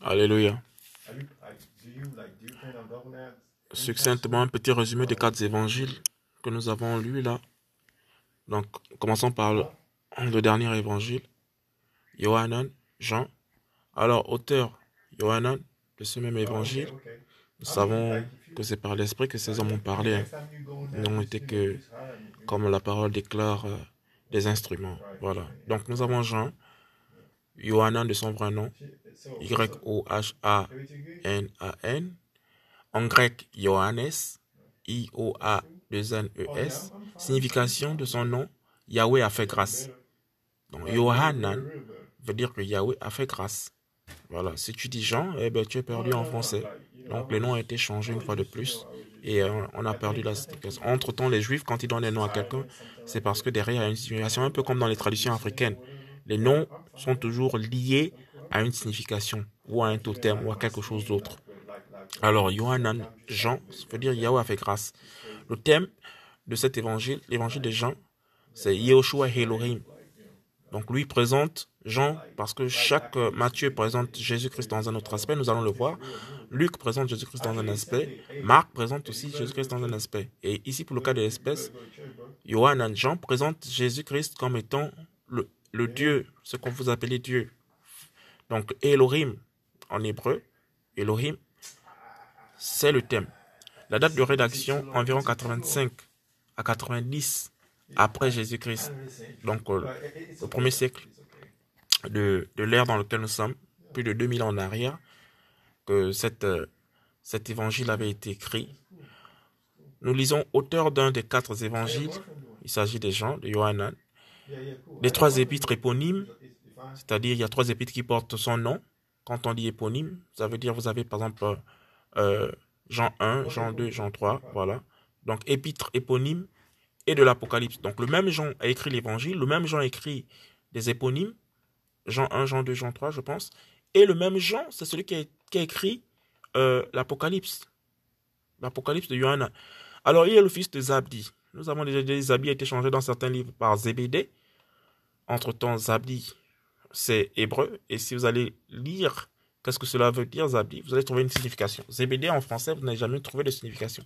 Alléluia. Succinctement, un petit résumé des quatre évangiles que nous avons lus là. Donc, commençons par le, dernier évangile. Johanan, Jean. Alors, auteur Johanan de ce même évangile, nous savons que c'est par l'esprit que ces hommes ont parlé. Hein. Ils n'ont été que, comme la parole déclare, euh, des instruments. Voilà. Donc, nous avons Jean, Johanan de son vrai nom, Y-O-H-A-N-A-N. En grec, Johannes, I-O-A-2-N-E-S. Signification de son nom, Yahweh a fait grâce. Donc, Yohanan veut dire que Yahweh a fait grâce. Voilà. Si tu dis Jean, eh ben, tu es perdu en français. Donc, le nom a été changé une fois de plus. Et euh, on a perdu la. Entre-temps, les Juifs, quand ils donnent un nom à quelqu'un, c'est parce que derrière, il y a une signification, un peu comme dans les traditions africaines. Les noms sont toujours liés à une signification, ou à un totem, ou à quelque chose d'autre. Alors, Yohanan, Jean, ça veut dire Yahweh fait grâce. Le thème de cet évangile, l'évangile de Jean, c'est Yehoshua Elohim. Donc, lui présente Jean, parce que chaque Matthieu présente Jésus-Christ dans un autre aspect, nous allons le voir. Luc présente Jésus-Christ dans un aspect. Marc présente aussi Jésus-Christ dans un aspect. Et ici, pour le cas de l'espèce, Yohanan, Jean présente Jésus-Christ comme étant le, le Dieu, ce qu'on vous appelez Dieu. Donc Elohim en hébreu, Elohim, c'est le thème. La date de rédaction, environ 85 à 90 après Jésus-Christ. Donc euh, au premier siècle de, de l'ère dans lequel nous sommes, plus de 2000 ans en arrière, que cette, euh, cet évangile avait été écrit. Nous lisons auteur d'un des quatre évangiles, il s'agit des gens, de Yohanan, les trois épîtres éponymes, c'est-à-dire il y a trois épîtres qui portent son nom. Quand on dit éponyme, ça veut dire vous avez par exemple euh, Jean 1, Jean 2, Jean 3, voilà. Donc épître éponyme et de l'Apocalypse. Donc le même Jean a écrit l'évangile, le même Jean a écrit des éponymes, Jean 1, Jean 2, Jean 3, je pense. Et le même Jean, c'est celui qui a, écrit euh, l'Apocalypse. L'Apocalypse de Johanna. Alors il a le fils de Zabdi. Nous avons déjà des Zabdi a été changé dans certains livres par Zébédée. Entre-temps, Zabdi, c'est hébreu. Et si vous allez lire qu'est-ce que cela veut dire, Zabdi, vous allez trouver une signification. Zébédée en français, vous n'avez jamais trouvé de signification.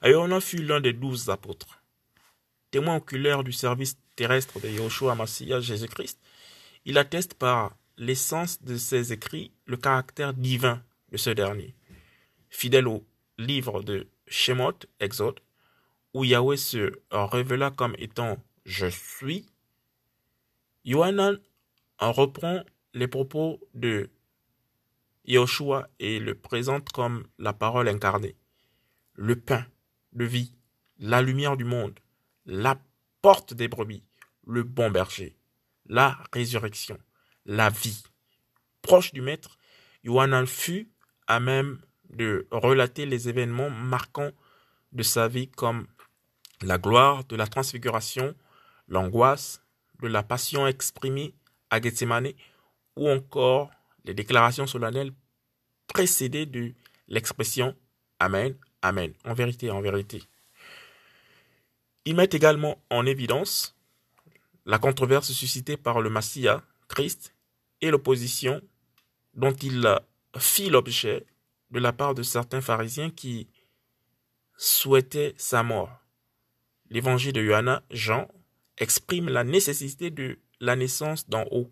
a fut l'un des douze apôtres. Témoin oculaire du service terrestre de Yahushua Massia Jésus-Christ, il atteste par l'essence de ses écrits le caractère divin de ce dernier. Fidèle au livre de Shemot, Exode, où Yahweh se révéla comme étant Je suis, Yohanan en reprend les propos de Yahushua et le présente comme la parole incarnée, le pain de vie, la lumière du monde, la porte des brebis, le bon berger, la résurrection, la vie. Proche du Maître, Yohanan fut à même de relater les événements marquants de sa vie comme la gloire de la transfiguration, l'angoisse de la passion exprimée à Gethsemane ou encore les déclarations solennelles précédées de l'expression Amen, Amen, en vérité, en vérité. Il met également en évidence la controverse suscitée par le Messia, Christ, et l'opposition dont il fit l'objet de la part de certains pharisiens qui souhaitaient sa mort l'évangile de Johanna, Jean, exprime la nécessité de la naissance d'en haut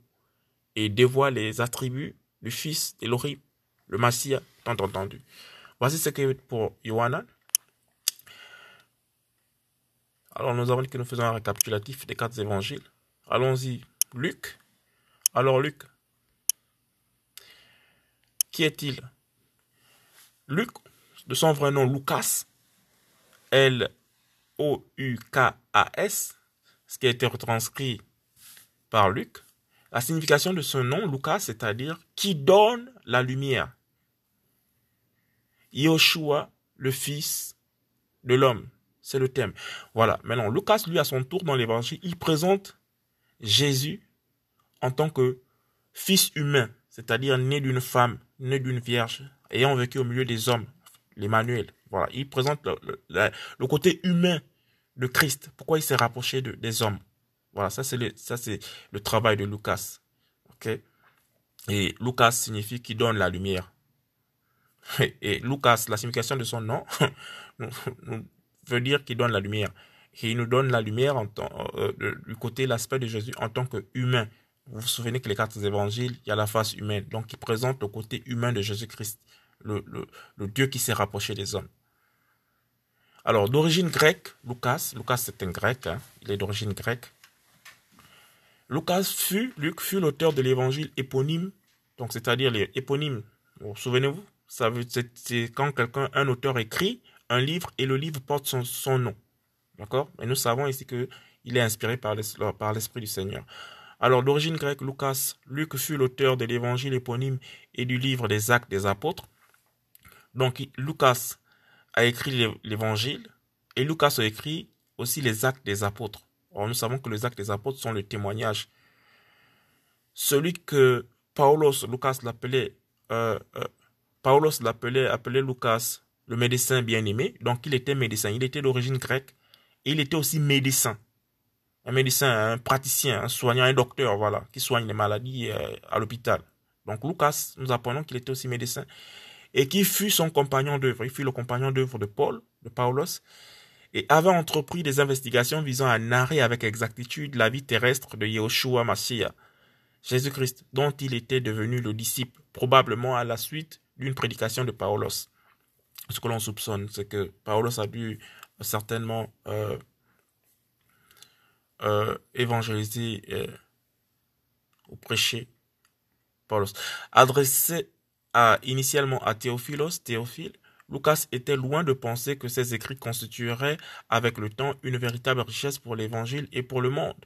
et dévoile les attributs du Fils d'Elohim, le Messie, tant entendu. Voici ce qu'est pour Johanna. Alors nous avons dit que nous faisons un récapitulatif des quatre évangiles. Allons-y. Luc. Alors Luc. Qui est-il? Luc, de son vrai nom Lucas, elle O-U-K-A-S, ce qui a été retranscrit par Luc. La signification de ce nom, Lucas, c'est-à-dire qui donne la lumière. Yoshua, le fils de l'homme. C'est le thème. Voilà. Maintenant, Lucas, lui, à son tour, dans l'évangile, il présente Jésus en tant que fils humain, c'est-à-dire né d'une femme, né d'une vierge, ayant vécu au milieu des hommes, l'Emmanuel. Voilà, il présente le, côté humain de Christ. Pourquoi il s'est rapproché de, des hommes? Voilà, ça c'est le, ça c'est le travail de Lucas. Ok? Et Lucas signifie qui donne la lumière. Et Lucas, la signification de son nom, veut dire qu'il donne la lumière. Et il nous donne la lumière en euh, du côté, l'aspect de Jésus en tant qu'humain. Vous vous souvenez que les quatre évangiles, il y a la face humaine. Donc, il présente le côté humain de Jésus-Christ, le, le, Dieu qui s'est rapproché des hommes. Alors, d'origine grecque, Lucas, Lucas c'est un grec, hein, il est d'origine grecque. Lucas fut, Luc fut l'auteur de l'évangile éponyme, donc c'est-à-dire les éponymes. Souvenez-vous, c'est quand quelqu'un, un auteur écrit un livre et le livre porte son, nom. D'accord? Mais nous savons ici que il est inspiré par l'Esprit du Seigneur. Alors, d'origine grecque, Lucas, Luc fut l'auteur de l'évangile éponyme et du livre des actes des apôtres. Donc, Lucas a écrit l'évangile et Lucas a écrit aussi les actes des apôtres. Or, nous savons que les actes des apôtres sont le témoignage. Celui que Paulos, Lucas l'appelait, euh, euh, Paulos l'appelait, appelait Lucas le médecin bien-aimé. Donc, il était médecin. Il était d'origine grecque et il était aussi médecin. Un médecin, un praticien, un soignant, un docteur, voilà, qui soigne les maladies euh, à l'hôpital. Donc, Lucas, nous apprenons qu'il était aussi médecin et qui fut son compagnon d'œuvre. Il fut le compagnon d'œuvre de Paul, de Paulos, et avait entrepris des investigations visant à narrer avec exactitude la vie terrestre de Yeshua Mashiach, Jésus-Christ, dont il était devenu le disciple, probablement à la suite d'une prédication de Paulos. Ce que l'on soupçonne, c'est que Paulos a dû certainement euh, euh, évangéliser euh, ou prêcher Paulos. Adressé initialement à Théophilos, Théophile, Lucas était loin de penser que ses écrits constitueraient avec le temps une véritable richesse pour l'Évangile et pour le monde.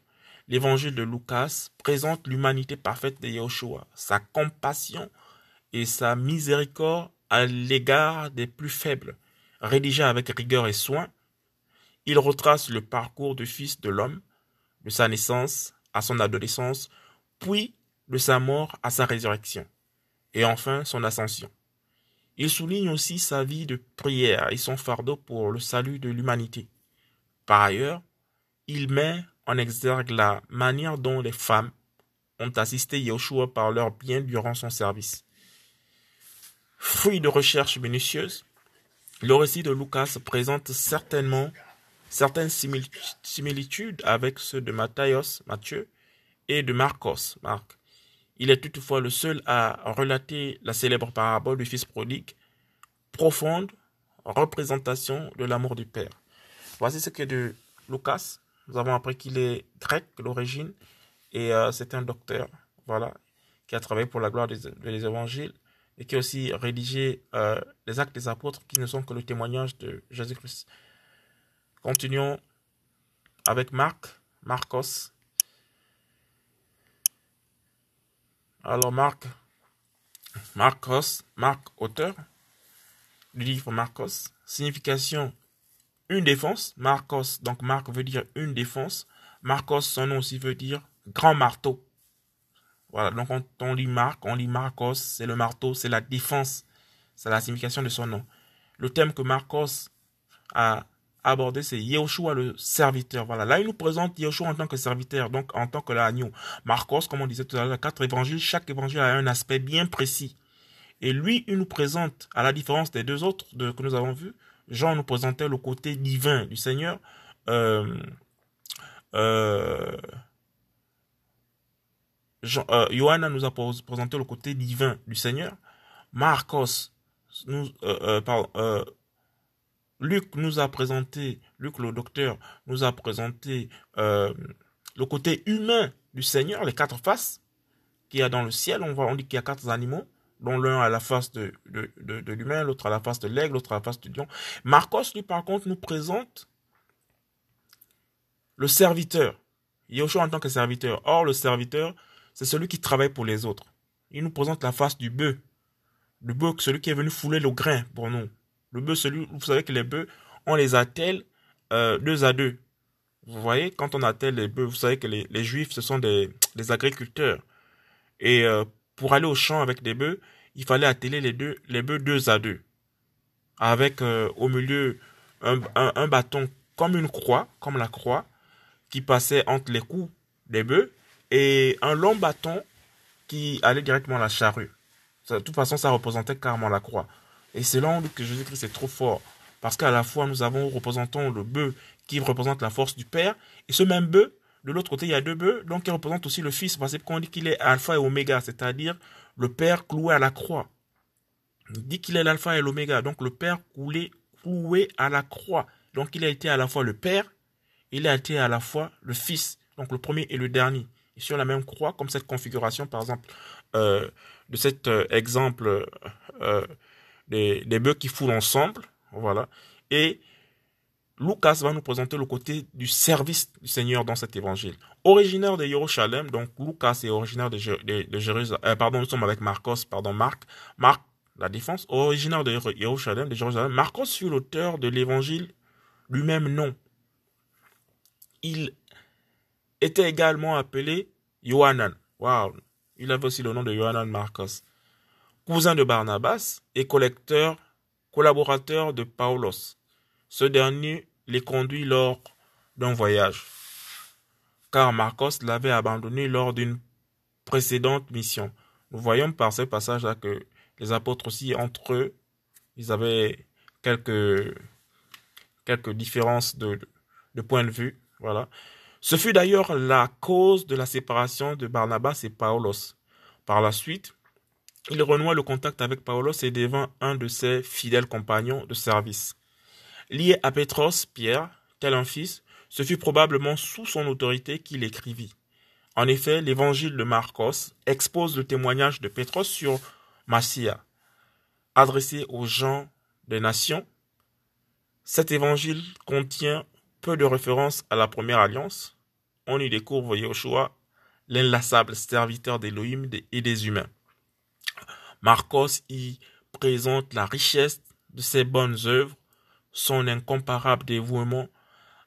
L'Évangile de Lucas présente l'humanité parfaite de Yahushua, sa compassion et sa miséricorde à l'égard des plus faibles. Rédigé avec rigueur et soin, il retrace le parcours du Fils de l'homme, de sa naissance à son adolescence, puis de sa mort à sa résurrection, et enfin son ascension. Il souligne aussi sa vie de prière et son fardeau pour le salut de l'humanité. Par ailleurs, il met en exergue la manière dont les femmes ont assisté Yeshua par leur bien durant son service. Fruit de recherches minutieuses, le récit de Lucas présente certainement certaines similitudes avec ceux de Matthias, Matthieu, et de Marcos, Marc. Il est toutefois le seul à relater la célèbre parabole du Fils prodigue, profonde représentation de l'amour du Père. Voici ce que de Lucas. Nous avons appris qu'il est grec d'origine et euh, c'est un docteur, voilà, qui a travaillé pour la gloire des, évangiles et qui a aussi rédigé euh, les actes des apôtres qui ne sont que le témoignage de Jésus-Christ. Continuons avec Marc, Marcos, Alors Marc, Marcos, Marc auteur du livre Marcos, signification une défense, Marcos, donc Marc veut dire une défense, Marcos son nom aussi veut dire grand marteau. Voilà, donc on lit Marc, on lit Marcos, c'est le marteau, c'est la défense, c'est la signification de son nom. Le thème que Marcos a aborder, c'est Yeshua le serviteur. Voilà. Là, il nous présente Yeshua en tant que serviteur, donc en tant que l'agneau. Marcos, comme on disait tout à l'heure, quatre évangiles, chaque évangile a un aspect bien précis. Et lui, il nous présente, à la différence des deux autres que nous avons vus, Jean nous présentait le côté divin du Seigneur. Euh, euh, Jean, euh, Johanna nous a présenté le côté divin du Seigneur. Marcos, nous, euh, pardon, Luc nous a présenté, Luc le docteur nous a présenté euh, le côté humain du Seigneur, les quatre faces qu'il y a dans le ciel. On, voit, dit qu'il y a quatre animaux, dont l'un a la face de, de, l'humain, l'autre a la face de l'aigle, l'autre a la face du lion. Marcos, lui, par contre, nous présente le serviteur. Yoshua en tant que serviteur. Or, le serviteur, c'est celui qui travaille pour les autres. Il nous présente la face du bœuf. Le bœuf, celui qui est venu fouler le grain pour nous. Le bœuf, celui, vous savez que les bœufs, on les attelle euh, deux à deux. Vous voyez, quand on attelle les bœufs, vous savez que les, les juifs, ce sont des, des agriculteurs. Et euh, pour aller au champ avec des bœufs, il fallait atteler les deux, les bœufs deux à deux. Avec euh, au milieu un, un, un, bâton comme une croix, comme la croix, qui passait entre les coups des bœufs, et un long bâton qui allait directement à la charrue. de toute façon, ça représentait carrément la croix. Et c'est là que Jésus-Christ est trop fort. Parce qu'à la fois, nous avons représentant le bœuf qui représente la force du Père, et ce même bœuf, de l'autre côté, il y a deux bœufs, donc qui représentent aussi le Fils, parce qu'on dit qu'il est alpha et oméga, c'est-à-dire le Père cloué à la croix. Il dit qu'il est l'alpha et l'oméga, donc le Père cloué, cloué à la croix. Donc il a été à la fois le Père, il a été à la fois le Fils, donc le premier et le dernier. Et sur la même croix, comme cette configuration, par exemple, euh, de cet euh, exemple euh, des, bœufs qui foulent ensemble, voilà. Et Lucas va nous présenter le côté du service du Seigneur dans cet évangile. Originaire de Jérusalem, donc Lucas est originaire de, Jérusalem, pardon, nous sommes avec Marcos, pardon, Marc, Marc, la défense, originaire de Jérusalem, de Jérusalem. Marcos fut l'auteur de l'évangile du même nom. Il était également appelé Yohanan. Waouh! Il avait aussi le nom de Yohanan Marcos. Cousin de Barnabas et collecteur, collaborateur de Paulos. Ce dernier les conduit lors d'un voyage, car Marcos l'avait abandonné lors d'une précédente mission. Nous voyons par ce passage-là que les apôtres aussi, entre eux, ils avaient quelques, quelques différences de, de point de vue. Voilà. Ce fut d'ailleurs la cause de la séparation de Barnabas et Paulos. Par la suite, il renoua le contact avec Paulos et devint un de ses fidèles compagnons de service. Lié à Pétros, Pierre, tel un fils, ce fut probablement sous son autorité qu'il écrivit. En effet, l'évangile de Marcos expose le témoignage de Pétros sur Massia, adressé aux gens des nations. Cet évangile contient peu de références à la première alliance. On y découvre Yoshua, l'inlassable serviteur d'Élohim et des humains. Marcos y présente la richesse de ses bonnes œuvres, son incomparable dévouement,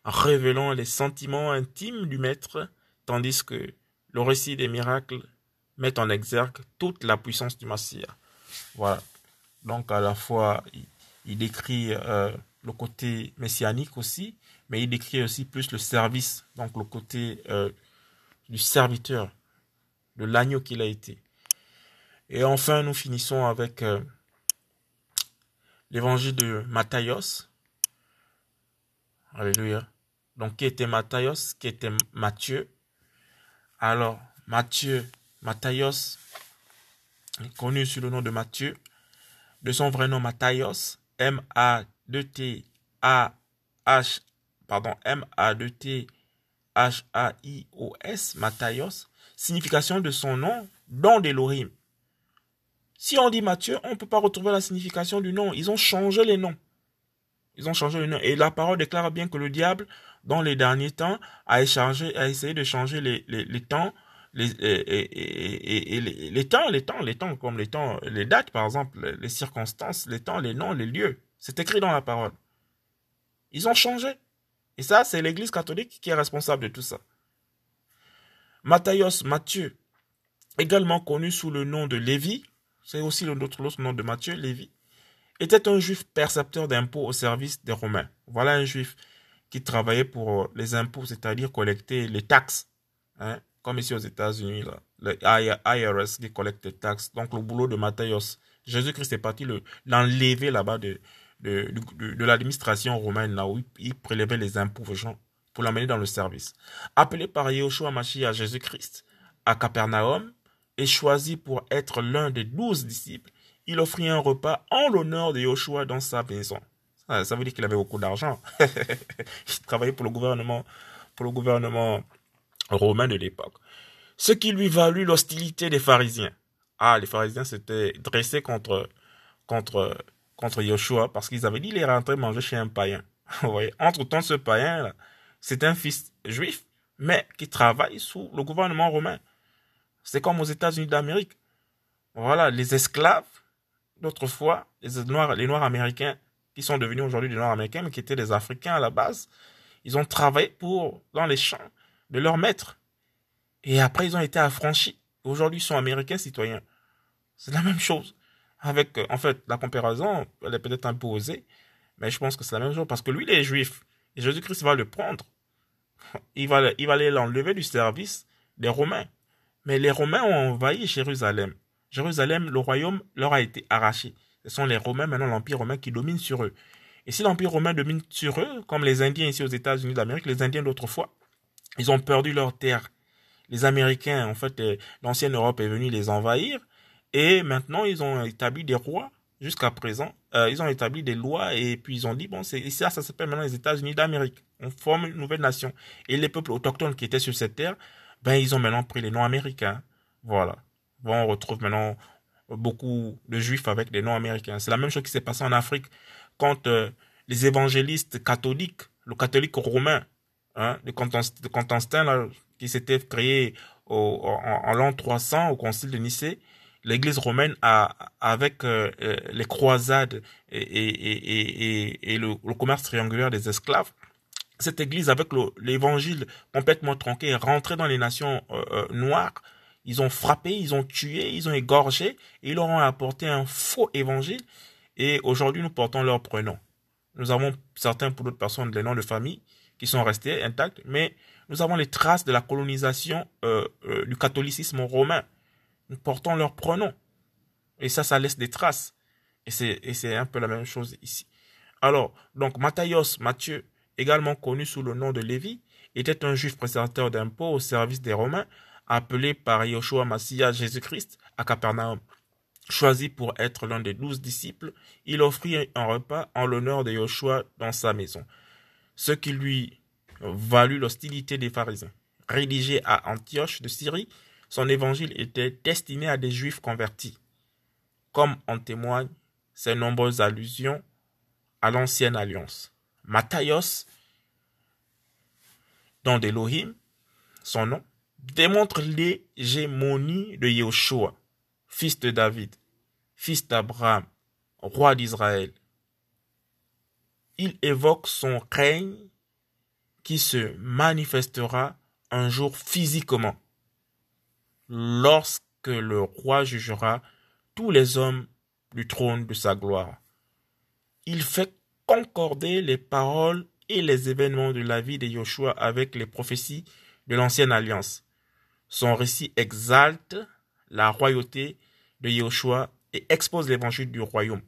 révélant les sentiments intimes du Maître, tandis que le récit des miracles met en exergue toute la puissance du Messie. Voilà. Donc à la fois, il, décrit euh, le côté messianique aussi, mais il décrit aussi plus le service, donc le côté euh, du serviteur, de l'agneau qu'il a été. Et enfin, nous finissons avec euh, l'évangile de Matthias. Alléluia. Donc, qui était Matthias, qui était Matthieu. Alors, Matthieu, Matthias, connu sous le nom de Matthieu, de son vrai nom Matthias, M-A-D-T-A-H, pardon, M-A-D-T-H-A-I-O-S, Matthias, signification de son nom, don d'Elohim. Si on dit Matthieu, on ne peut pas retrouver la signification du nom. Ils ont changé les noms. Ils ont changé le nom. Et la parole déclare bien que le diable, dans les derniers temps, a, échangé, a essayé de changer les, les, les temps, les, et, et, les, temps, les temps, les temps, comme les temps, les dates, par exemple, les circonstances, les temps, les noms, les lieux. C'est écrit dans la parole. Ils ont changé. Et ça, c'est l'Église catholique qui est responsable de tout ça. Matthias, Matthieu, également connu sous le nom de Lévi, c'est aussi l'autre nom de Matthieu, Lévi, était un juif percepteur d'impôts au service des Romains. Voilà un juif qui travaillait pour les impôts, c'est-à-dire collecter les taxes. Hein, comme ici aux États-Unis, le IRS qui collecte les taxes. Donc le boulot de Matthias. Jésus-Christ est parti l'enlever là-bas de, l'administration romaine, là où il prélevait les impôts aux gens pour l'amener dans le service. Appelé par Yahushua Mashiach Jésus-Christ à Capernaum et choisi pour être l'un des douze disciples, il offrit un repas en l'honneur de Yoshua dans sa maison. Ça, veut dire qu'il avait beaucoup d'argent. il travaillait pour le gouvernement, pour le gouvernement romain de l'époque. Ce qui lui valut l'hostilité des pharisiens. Ah, les pharisiens s'étaient dressés contre, contre, contre Yoshua parce qu'ils avaient dit qu'il est rentré manger chez un païen. Entre-temps, ce païen, c'est un fils juif, mais qui travaille sous le gouvernement romain. C'est comme aux États-Unis d'Amérique. Voilà, les esclaves d'autrefois, les Noirs, les Noirs américains, qui sont devenus aujourd'hui des Noirs américains, mais qui étaient des Africains à la base, ils ont travaillé pour, dans les champs de leurs maîtres. Et après, ils ont été affranchis. Aujourd'hui, ils sont américains citoyens. C'est la même chose. Avec, en fait, la comparaison, elle est peut-être un peu osée, mais je pense que c'est la même chose parce que lui, il est juif. Et Jésus-Christ va le prendre. Il va, il va aller l'enlever du service des Romains. Mais les Romains ont envahi Jérusalem. Jérusalem, le royaume leur a été arraché. Ce sont les Romains, maintenant l'Empire romain qui domine sur eux. Et si l'Empire romain domine sur eux, comme les Indiens ici aux États-Unis d'Amérique, les Indiens d'autrefois, ils ont perdu leur terre. Les Américains, en fait, euh, l'ancienne Europe est venue les envahir. Et maintenant, ils ont établi des rois jusqu'à présent. Euh, ils ont établi des lois et puis ils ont dit, bon, c'est ça, ça s'appelle maintenant les États-Unis d'Amérique. On forme une nouvelle nation. Et les peuples autochtones qui étaient sur cette terre, ben, ils ont maintenant pris les noms américains. Voilà. Bon, on retrouve maintenant beaucoup de juifs avec des noms américains. C'est la même chose qui s'est passé en Afrique quand euh, les évangélistes catholiques, le catholique romain, hein, de Constantin, qui s'était créé en, l'an 300 au concile de Nicée, l'Église romaine a, avec euh, euh, les croisades et, le, commerce triangulaire des esclaves, cette Église avec l'Évangile complètement tronqué est rentrée dans les nations noires. Ils ont frappé, ils ont tué, ils ont égorgé, et ils leur ont apporté un faux Évangile et aujourd'hui, nous portons leurs prénoms. Nous avons certains pour d'autres personnes les noms de famille qui sont restés intacts, mais nous avons les traces de la colonisation euh, euh, du catholicisme romain. Nous portons leurs prénoms. Et ça, ça laisse des traces. Et c'est un peu la même chose ici. Alors, donc, Matthias, Matthieu, également connu sous le nom de Lévi, était un juif présentateur d'impôts au service des Romains, appelé par Yoshua Massia Jésus-Christ à Capernaum. Choisi pour être l'un des douze disciples, il offrit un repas en l'honneur de Joshua dans sa maison, ce qui lui valut l'hostilité des pharisiens. Rédigé à Antioche de Syrie, son évangile était destiné à des juifs convertis, comme en témoignent ses nombreuses allusions à l'ancienne alliance. Matthias, dans d'Elohim, son nom, démontre l'hégémonie de Yeshua fils de David, fils d'Abraham, roi d'Israël. Il évoque son règne qui se manifestera un jour physiquement, lorsque le roi jugera tous les hommes du trône de sa gloire. Il fait concorder les paroles et les événements de la vie de Joshua avec les prophéties de l'ancienne alliance. Son récit exalte la royauté de Yeshua et expose l'évangile du royaume.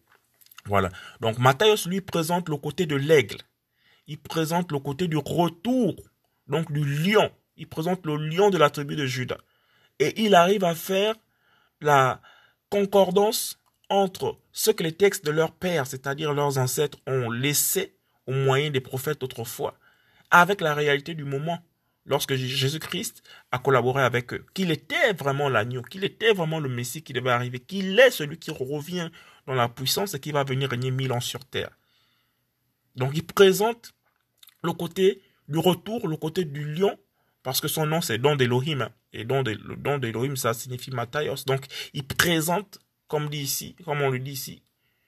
Voilà. Donc Matthias lui présente le côté de l'aigle. Il présente le côté du retour, donc du lion. Il présente le lion de la tribu de Judas. Et il arrive à faire la concordance entre ce que les textes de leurs pères, c'est-à-dire leurs ancêtres, ont laissé au moyen des prophètes autrefois, avec la réalité du moment lorsque Jésus-Christ a collaboré avec eux, qu'il était vraiment l'agneau, qu'il était vraiment le Messie qui devait arriver, qu'il est celui qui revient dans la puissance et qui va venir régner mille ans sur terre. Donc il présente le côté du retour, le côté du lion, parce que son nom c'est Don d'Elohim, et Don d'Elohim ça signifie Matthias. Donc il présente, comme dit ici, comme on le dit ici,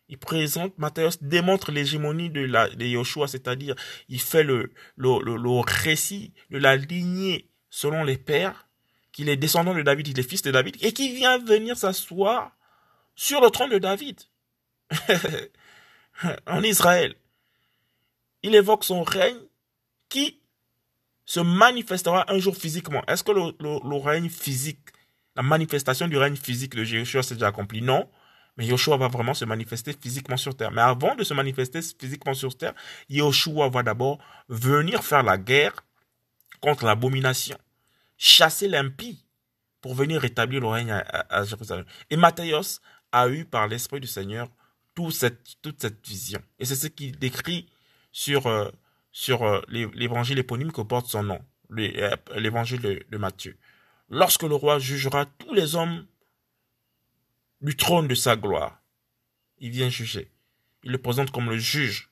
il présente, Matthias démontre l'hégémonie de, Yoshua, c'est-à-dire il fait le, le, le, récit de la lignée selon les pères, qu'il est descendant de David, il est fils de David, et qui vient venir s'asseoir sur le trône de David en Israël. Il évoque son règne qui se manifestera un jour physiquement. Est-ce que le, le, règne physique, la manifestation du règne physique de Jésus s'est déjà accomplie Non. Mais Yoshua va vraiment se manifester physiquement sur terre. Mais avant de se manifester physiquement sur terre, Yoshua va d'abord venir faire la guerre contre l'abomination, chasser l'impie pour venir rétablir le règne à, Jérusalem. Et Matthias a eu par l'Esprit du Seigneur toute cette, vision. Et c'est ce qu'il décrit sur, euh, euh, l'évangile éponyme que porte son nom, euh, l'évangile de Matthieu. Lorsque le roi jugera tous les hommes du trône de sa gloire. Il vient juger. Il le présente comme le juge.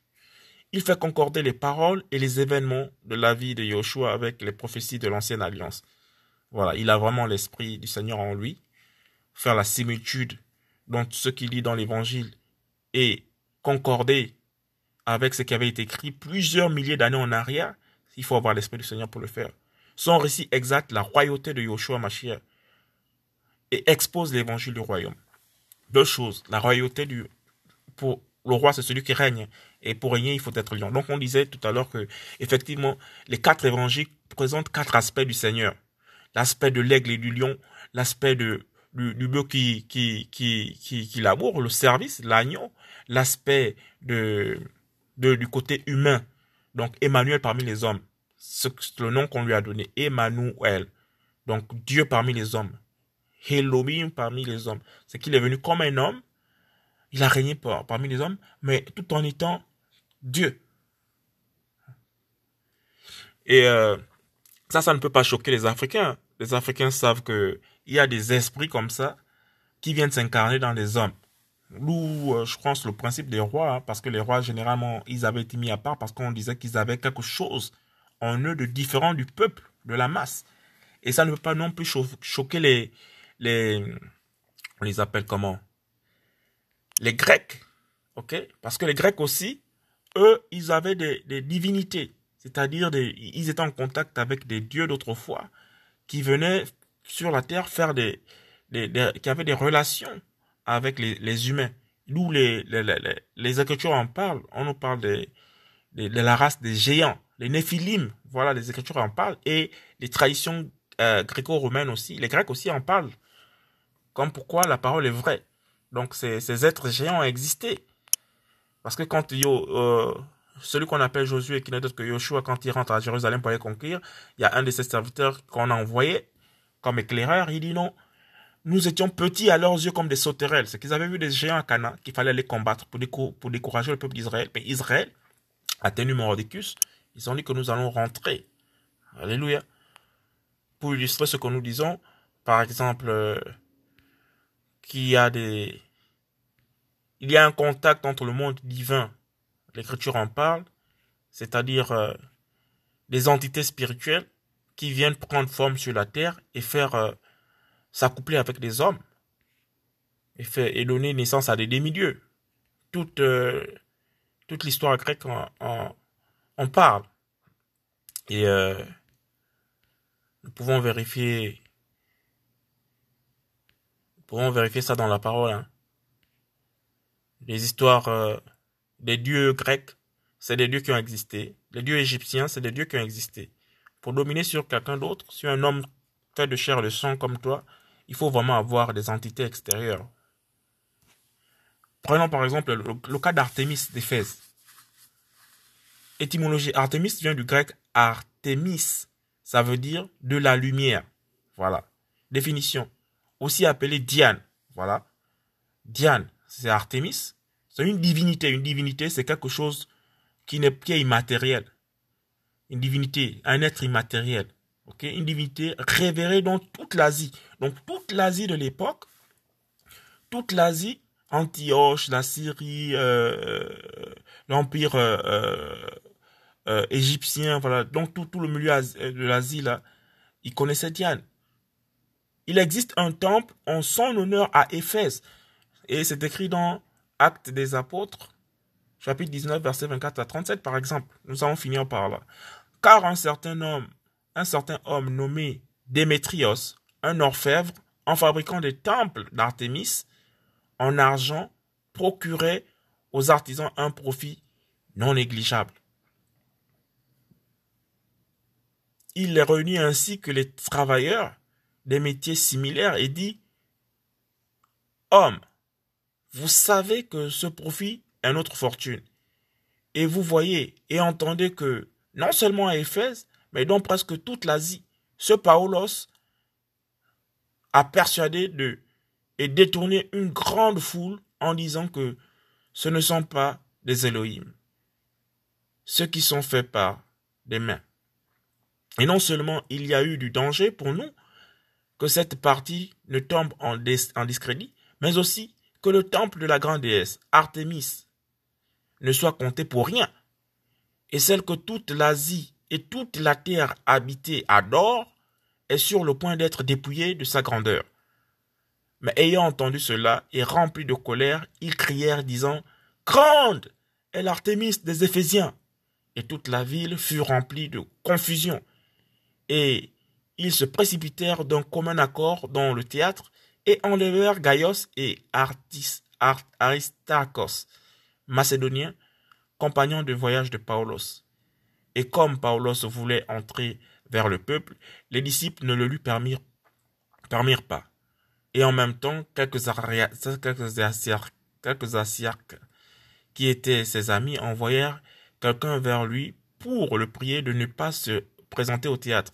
Il fait concorder les paroles et les événements de la vie de Yoshua avec les prophéties de l'ancienne alliance. Voilà, il a vraiment l'esprit du Seigneur en lui. Faire la similitude dans ce qu'il lit dans l'évangile et concorder avec ce qui avait été écrit plusieurs milliers d'années en arrière, il faut avoir l'esprit du Seigneur pour le faire. Son récit exact la royauté de Yoshua Mashiach et expose l'évangile du royaume deux choses. La royauté du, pour le roi, c'est celui qui règne. Et pour régner, il faut être lion. Donc, on disait tout à l'heure que, effectivement, les quatre évangiles présentent quatre aspects du Seigneur. L'aspect de l'aigle et du lion, l'aspect du, bœuf qui, qui, qui, qui, laboure, le service, l'agneau, l'aspect de, du côté humain. Donc, Emmanuel parmi les hommes. C'est le nom qu'on lui a donné. Emmanuel. Donc, Dieu parmi les hommes. Elohim parmi les hommes. C'est qu'il est venu comme un homme. Il a régné parmi les hommes, mais tout en étant Dieu. Et euh, ça, ça ne peut pas choquer les Africains. Les Africains savent que il y a des esprits comme ça qui viennent s'incarner dans les hommes. D'où, euh, je pense, le principe des rois, hein, parce que les rois, généralement, ils avaient été mis à part parce qu'on disait qu'ils avaient quelque chose en eux de différent du peuple, de la masse. Et ça ne peut pas non plus choquer les, les, on les appelle comment? Les Grecs. OK? Parce que les Grecs aussi, eux, ils avaient des, divinités. C'est-à-dire, ils étaient en contact avec des dieux d'autrefois qui venaient sur la terre faire des, qui avaient des relations avec les, les humains. D'où les, les, les, les, Écritures en parlent. On nous parle de, de, la race des géants, les Néphilim. Voilà, les Écritures en parlent. Et les traditions euh, gréco-romaines aussi. Les Grecs aussi en parlent. Comme pourquoi la parole est vraie. Donc ces, êtres géants ont existé. Parce que quand yo, euh, celui qu'on appelle Josué, qui n'est d'autre que Yoshua, quand il rentre à Jérusalem pour aller conquérir, il y a un de ses serviteurs qu'on a envoyé comme éclaireur. Il dit non, nous étions petits à leurs yeux comme des sauterelles. C'est qu'ils avaient vu des géants à Cana qu'il fallait les combattre pour, pour décourager le peuple d'Israël. Mais Israël a tenu Mordicus. Ils ont dit que nous allons rentrer. Alléluia. Pour illustrer ce que nous disons, par exemple, euh, qu'il y a des, il y a un contact entre le monde divin l'Écriture en parle, c'est-à-dire euh, des entités spirituelles qui viennent prendre forme sur la terre et faire euh, s'accoupler avec des hommes et, faire, et donner naissance à des demi-dieux. Toute, euh, toute l'histoire grecque en, en, parle. Et nous pouvons vérifier nous pouvons vérifier ça dans la parole. Hein. Les histoires les dieux grecs, c'est des dieux qui ont existé. Les dieux égyptiens, c'est des dieux qui ont existé. Pour dominer sur quelqu'un d'autre, sur un homme fait de chair et de sang comme toi, il faut vraiment avoir des entités extérieures. Prenons par exemple le, cas d'Artémis d'Éphèse. Étymologie, Artémis vient du grec Artémis. Ça veut dire de la lumière. Voilà. Définition. Aussi appelée Diane. Voilà. Diane, c'est Artémis. C'est une divinité. Une divinité, c'est quelque chose qui n'est pas immatériel. Une divinité, un être immatériel. ok? Une divinité révérée dans toute l'Asie. Donc toute l'Asie de l'époque, toute l'Asie, Antioche, la Syrie, euh, l'Empire euh, euh, égyptien, voilà, donc tout, le milieu de l'Asie, là, ils connaissaient Diane. Il existe un temple en son honneur à Éphèse. Et c'est écrit dans Actes des apôtres, chapitre 19, verset 24 à 37, par exemple. Nous allons finir par là. Car un certain homme, un certain homme nommé Démétrios, un orfèvre, en fabriquant des temples d'Artémis en argent, procurait aux artisans un profit non négligeable. Il les réunit ainsi que les travailleurs des métiers similaires et dit Homme, vous savez que ce profit est notre fortune. Et vous voyez et entendez que non seulement à Éphèse, mais dans presque toute l'Asie, ce Paulos a persuadé de et détourné une grande foule en disant que ce ne sont pas des Elohim, ceux qui sont faits par des mains. Et non seulement il y a eu du danger pour nous que cette partie ne tombe en, discrédit, mais aussi que le temple de la grande déesse Artémis ne soit compté pour rien, et celle que toute l'Asie et toute la terre habitée adore, est sur le point d'être dépouillée de sa grandeur. Mais ayant entendu cela et remplis de colère, ils crièrent disant Grande est l'Artémis des Éphésiens. Et toute la ville fut remplie de confusion. Et ils se précipitèrent d'un commun accord dans le théâtre et enlevèrent Gaius et Aristarchos, macédoniens, compagnons de voyage de Paulos. Et comme Paulos voulait entrer vers le peuple, les disciples ne le lui permirent pas. Et en même temps, quelques, quelques, quelques qui étaient ses amis envoyèrent quelqu'un vers lui pour le prier de ne pas se présenter au théâtre.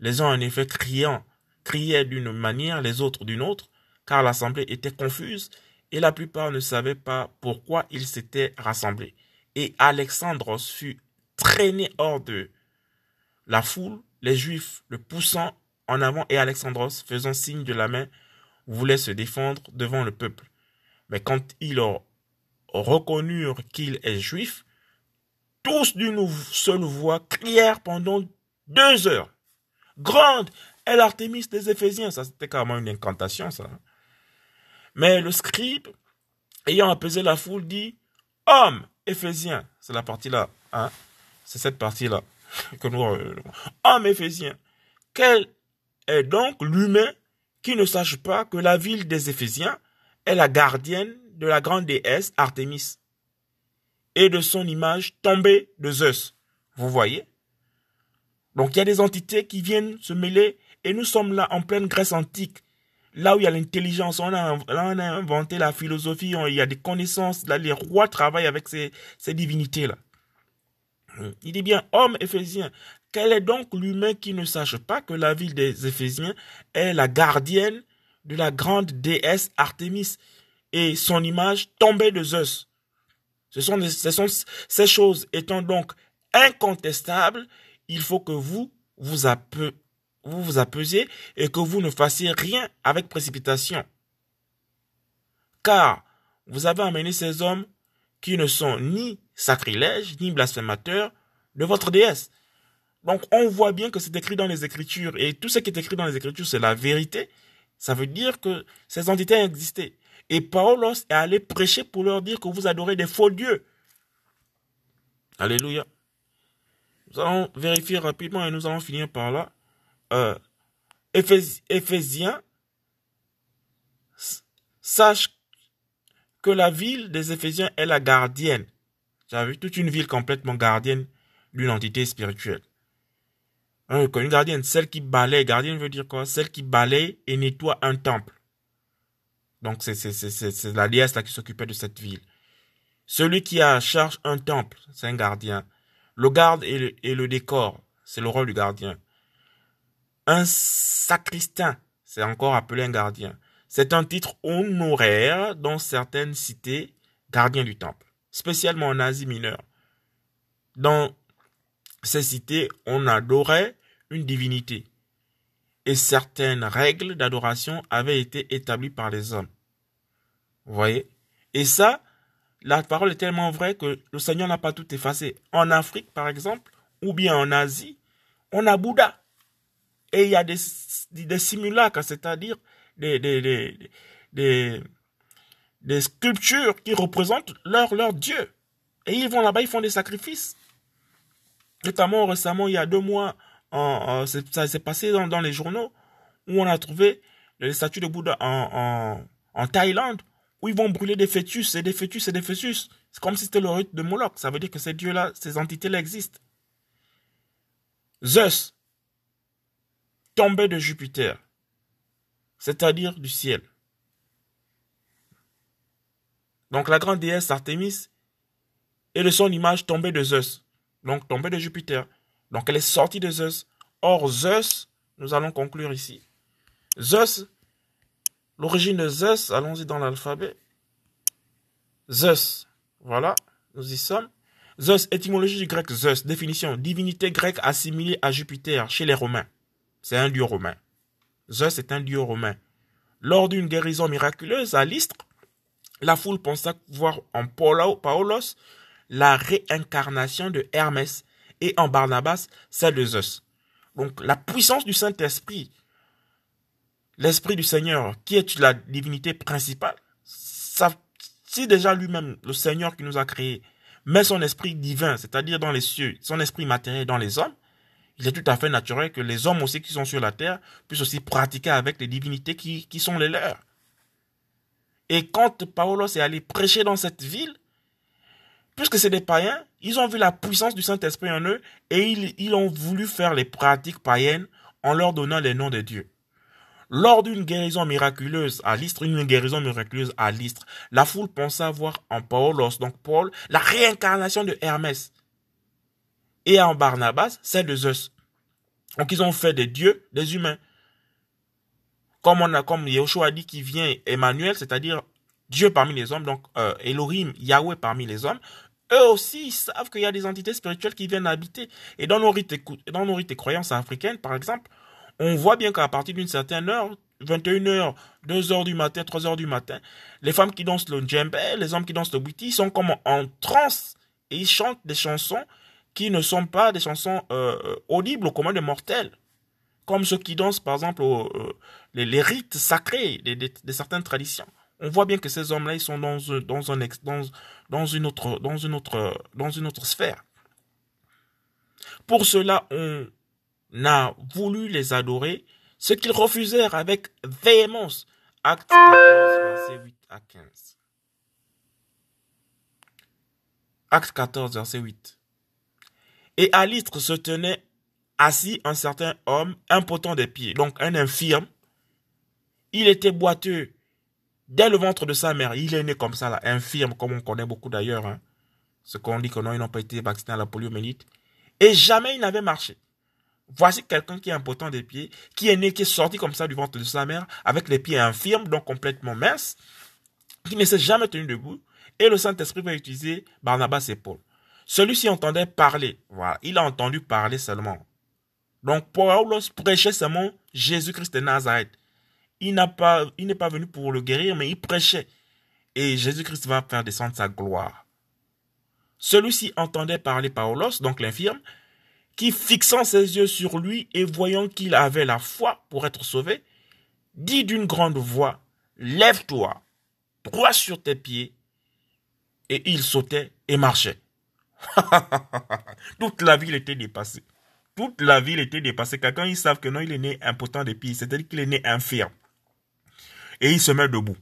Les uns en effet criant, criaient d'une manière, les autres d'une autre, car l'assemblée était confuse et la plupart ne savaient pas pourquoi ils s'étaient rassemblés. Et Alexandros fut traîné hors de la foule, les Juifs le poussant en avant et Alexandros, faisant signe de la main, voulait se défendre devant le peuple. Mais quand ils reconnurent qu'il est juif, tous d'une seule voix crièrent pendant deux heures. Grande est l'Artémis des Éphésiens. Ça, c'était carrément une incantation, ça. Mais le scribe, ayant apaisé la foule, dit Homme Éphésien. C'est la partie-là. Hein? C'est cette partie-là que nous. Euh, Homme Éphésien. Quel est donc l'humain qui ne sache pas que la ville des Éphésiens est la gardienne de la grande déesse Artémis et de son image tombée de Zeus. Vous voyez? Donc il y a des entités qui viennent se mêler et nous sommes là en pleine Grèce antique. Là où il y a l'intelligence, on a, on a inventé la philosophie, il y a des connaissances, là les rois travaillent avec ces, ces divinités-là. Il dit bien, homme éphésien, quel est donc l'humain qui ne sache pas que la ville des Éphésiens est la gardienne de la grande déesse Artémis et son image tombée de Zeus? Ce sont, ces choses étant donc incontestables, il faut que vous vous, apesiez et que vous ne fassiez rien avec précipitation. Car vous avez amené ces hommes qui ne sont ni sacrilèges ni blasphémateurs de votre déesse. Donc on voit bien que c'est écrit dans les Écritures et tout ce qui est écrit dans les Écritures, c'est la vérité. Ça veut dire que ces entités existaient. Et Paulos est allé prêcher pour leur dire que vous adorez des faux dieux. Alléluia. Nous allons vérifier rapidement et nous allons finir par là. Euh, Éphésiens, sache que la ville des Éphésiens est la gardienne. Vu toute une ville complètement gardienne d'une entité spirituelle. Une gardienne, celle qui balaye, gardienne veut dire quoi? Celle qui balaye et nettoie un temple. Donc c'est la déesse là qui s'occupait de cette ville. Celui qui a charge un temple, c'est un gardien. Le garde et le, et le décor, c'est le rôle du gardien. Un sacristain, c'est encore appelé un gardien. C'est un titre honoraire dans certaines cités, gardien du temple, spécialement en Asie mineure. Dans ces cités, on adorait une divinité et certaines règles d'adoration avaient été établies par les hommes. Vous voyez? Et ça, la parole est tellement vraie que le Seigneur n'a pas tout effacé. En Afrique, par exemple, ou bien en Asie, on a Bouddha. Et il y a des, des simulacres, c'est-à-dire des, des, des, des, sculptures qui représentent leur, leur Dieu. Et ils vont là-bas, ils font des sacrifices. Notamment récemment, il y a deux mois, ça s'est passé dans, les journaux où on a trouvé les statues de Bouddha en, Thaïlande où ils vont brûler des fœtus et des fœtus et des fœtus. C'est comme si c'était le rite de Moloch. Ça veut dire que ces dieux-là, ces entités-là existent. Zeus, tombé de Jupiter, c'est-à-dire du ciel. Donc la grande déesse Artémis est de son image tombée de Zeus, donc tombée de Jupiter. Donc elle est sortie de Zeus. Or, Zeus, nous allons conclure ici. Zeus, l'origine de Zeus, allons-y dans l'alphabet. Zeus, voilà, nous y sommes. Zeus, étymologie du grec Zeus, définition, divinité grecque assimilée à Jupiter chez les Romains. C'est un dieu romain. Zeus est un dieu romain. Lors d'une guérison miraculeuse à l'Istre, la foule pensa voir en Paulos la réincarnation de Hermès et en Barnabas celle de Zeus. Donc la puissance du Saint-Esprit, l'Esprit du Seigneur, qui est la divinité principale, si déjà lui-même, le Seigneur qui nous a créés, met son esprit divin, c'est-à-dire dans les cieux, son esprit matériel dans les hommes, il est tout à fait naturel que les hommes aussi qui sont sur la terre puissent aussi pratiquer avec les divinités qui, qui sont les leurs. Et quand Paulos est allé prêcher dans cette ville, puisque c'est des païens, ils ont vu la puissance du Saint-Esprit en eux et ils, ont voulu faire les pratiques païennes en leur donnant les noms de Dieu. Lors d'une guérison miraculeuse à l'Istre, une guérison miraculeuse à l'Istre, la foule pensa voir en Paulos, donc Paul, la réincarnation de Hermès. Et en Barnabas, celle de Zeus. Donc ils ont fait des dieux, des humains. Comme on a, comme Yeshua a dit qui vient Emmanuel, c'est-à-dire Dieu parmi les hommes, donc euh, Elohim, Yahweh parmi les hommes, eux aussi savent qu'il y a des entités spirituelles qui viennent habiter. Et dans nos rites, et croyances africaines, par exemple, on voit bien qu'à partir d'une certaine heure, 21h, 2h du matin, 3h du matin, les femmes qui dansent le djembe, les hommes qui dansent le bouti, sont comme en transe et ils chantent des chansons qui ne sont pas des chansons euh, audibles au commun des mortels. Comme ceux qui dansent, par exemple, euh, les, rites sacrés de, certaines traditions. On voit bien que ces hommes-là, ils sont dans, dans, un, dans, dans, une autre, sphère. Pour cela, on n'a voulu les adorer, ce qu'ils refusèrent avec véhémence. Acte 14, verset 8 à 15. Acte 14, verset 8. Et à l'istre se tenait assis un certain homme impotent des pieds, donc un infirme. Il était boiteux dès le ventre de sa mère. Il est né comme ça, infirme, comme on connaît beaucoup d'ailleurs. Hein. Ce qu'on dit que non, ils n'ont pas été vaccinés à la poliomyélite. Et jamais il n'avait marché. Voici quelqu'un qui est impotent des pieds, qui est né, qui est sorti comme ça du ventre de sa mère, avec les pieds infirmes, donc complètement minces, qui ne s'est jamais tenu debout. Et le Saint-Esprit va utiliser Barnabas et Paul. Celui-ci entendait parler. Voilà, il a entendu parler seulement. Donc Paul prêchait seulement Jésus-Christ de Nazareth. Il n'est pas venu pour le guérir, mais il prêchait. Et Jésus-Christ va faire descendre sa gloire. Celui-ci entendait parler Paulos, donc l'infirme, qui, fixant ses yeux sur lui et voyant qu'il avait la foi pour être sauvé, dit d'une grande voix, Lève-toi, droit sur tes pieds. Et il sautait et marchait. Toute la ville était dépassée. Toute la ville était dépassée. Quelqu'un, ils savent que non, il est né impotent des pieds. C'est-à-dire qu'il est né infirme. Et il se met debout.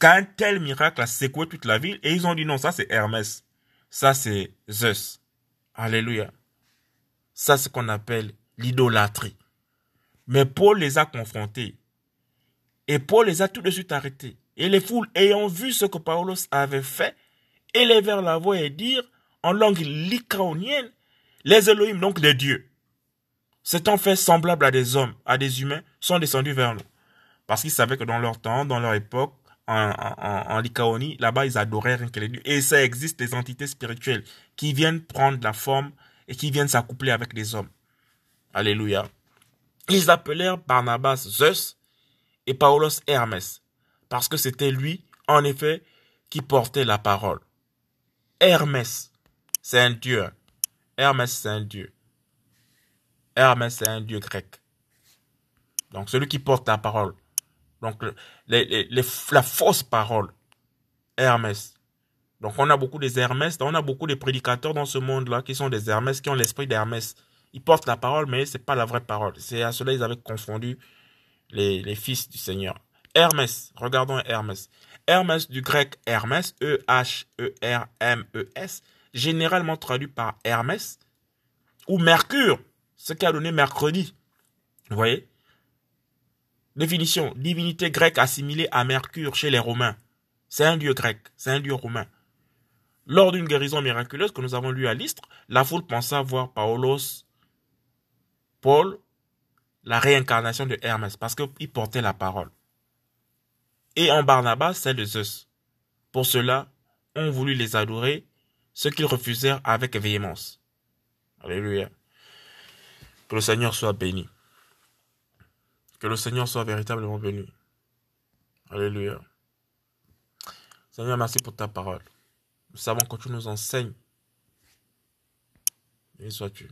Quand un tel miracle a secoué toute la ville, et ils ont dit non, ça c'est Hermès. Ça c'est Zeus. Alléluia. Ça, c'est ce qu'on appelle l'idolâtrie. Mais Paul les a confrontés. Et Paul les a tout de suite arrêtés. Et les foules, ayant vu ce que Paulos avait fait, élevèrent la voix et dirent, en langue lycaonienne, les Elohim, donc les dieux, s'étant fait semblable à des hommes, à des humains, sont descendus vers nous. Parce qu'ils savaient que dans leur temps, dans leur époque, en, en, Lycaonie, là-bas, ils adoraient rien que les dieux. Et ça existe des entités spirituelles qui viennent prendre la forme et qui viennent s'accoupler avec des hommes. Alléluia. Ils appelèrent Barnabas Zeus et Paulos Hermès, parce que c'était lui, en effet, qui portait la parole. Hermès, c'est un dieu. Hermès, c'est un dieu. Hermès, c'est un dieu grec. Donc, celui qui porte la parole. Donc, la fausse parole. Hermès. Donc on a beaucoup des Hermès, on a beaucoup de prédicateurs dans ce monde-là qui sont des Hermès, qui ont l'esprit d'Hermès. Ils portent la parole, mais c'est pas la vraie parole. C'est à cela qu'ils avaient confondu les, fils du Seigneur. Hermès, regardons Hermès. Hermès du grec Hermès, E-H-E-R-M-E-S, généralement traduit par Hermès, ou Mercure, ce qui a donné mercredi. Vous voyez? Définition, divinité grecque assimilée à Mercure chez les Romains. C'est un dieu grec, c'est un dieu romain. Lors d'une guérison miraculeuse que nous avons lue à l'Istre, la foule pensa voir Paulos, Paul, la réincarnation de Hermès, parce qu'il portait la parole. Et en Barnabas, celle de Zeus. Pour cela, on voulut les adorer, ce qu'ils refusèrent avec véhémence. Alléluia. Que le Seigneur soit béni. Que le Seigneur soit véritablement béni. Alléluia. Seigneur, merci pour ta parole. Nous savons que tu nous enseignes. Et sois-tu.